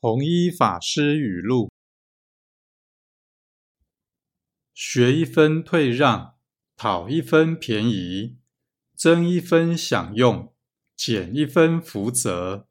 弘一法师语录。学一分退让讨一分便宜增一分享用减一分福泽。